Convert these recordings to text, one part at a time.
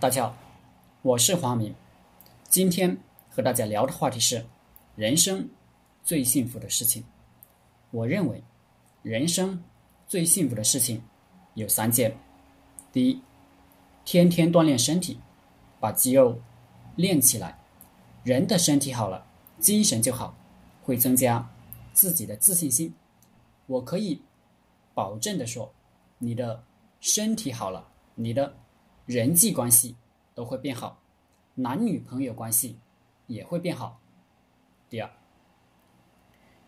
大家好，我是黄明。今天和大家聊的话题是人生最幸福的事情。我认为，人生最幸福的事情有三件：第一，天天锻炼身体，把肌肉练起来。人的身体好了，精神就好，会增加自己的自信心。我可以保证的说，你的身体好了，你的。人际关系都会变好，男女朋友关系也会变好。第二，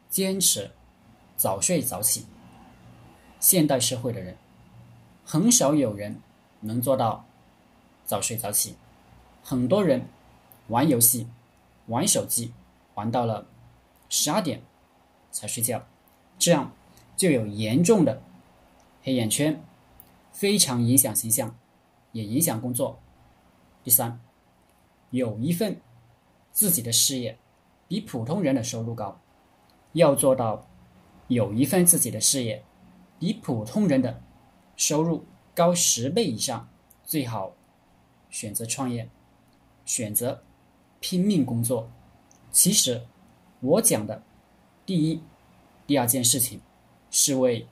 坚持早睡早起。现代社会的人，很少有人能做到早睡早起，很多人玩游戏、玩手机，玩到了十二点才睡觉，这样就有严重的黑眼圈，非常影响形象。也影响工作。第三，有一份自己的事业，比普通人的收入高。要做到有一份自己的事业，比普通人的收入高十倍以上，最好选择创业，选择拼命工作。其实，我讲的第一、第二件事情，是为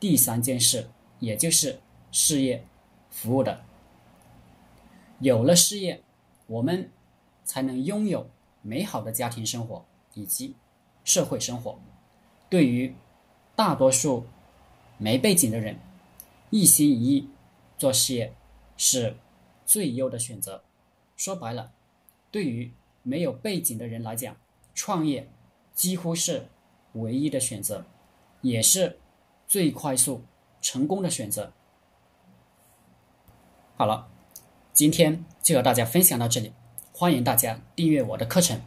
第三件事，也就是事业服务的。有了事业，我们才能拥有美好的家庭生活以及社会生活。对于大多数没背景的人，一心一意做事业是最优的选择。说白了，对于没有背景的人来讲，创业几乎是唯一的选择，也是最快速成功的选择。好了。今天就和大家分享到这里，欢迎大家订阅我的课程。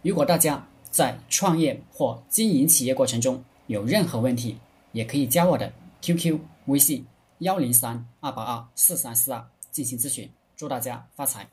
如果大家在创业或经营企业过程中有任何问题，也可以加我的 QQ 微信幺零三二八二四三四二进行咨询。祝大家发财！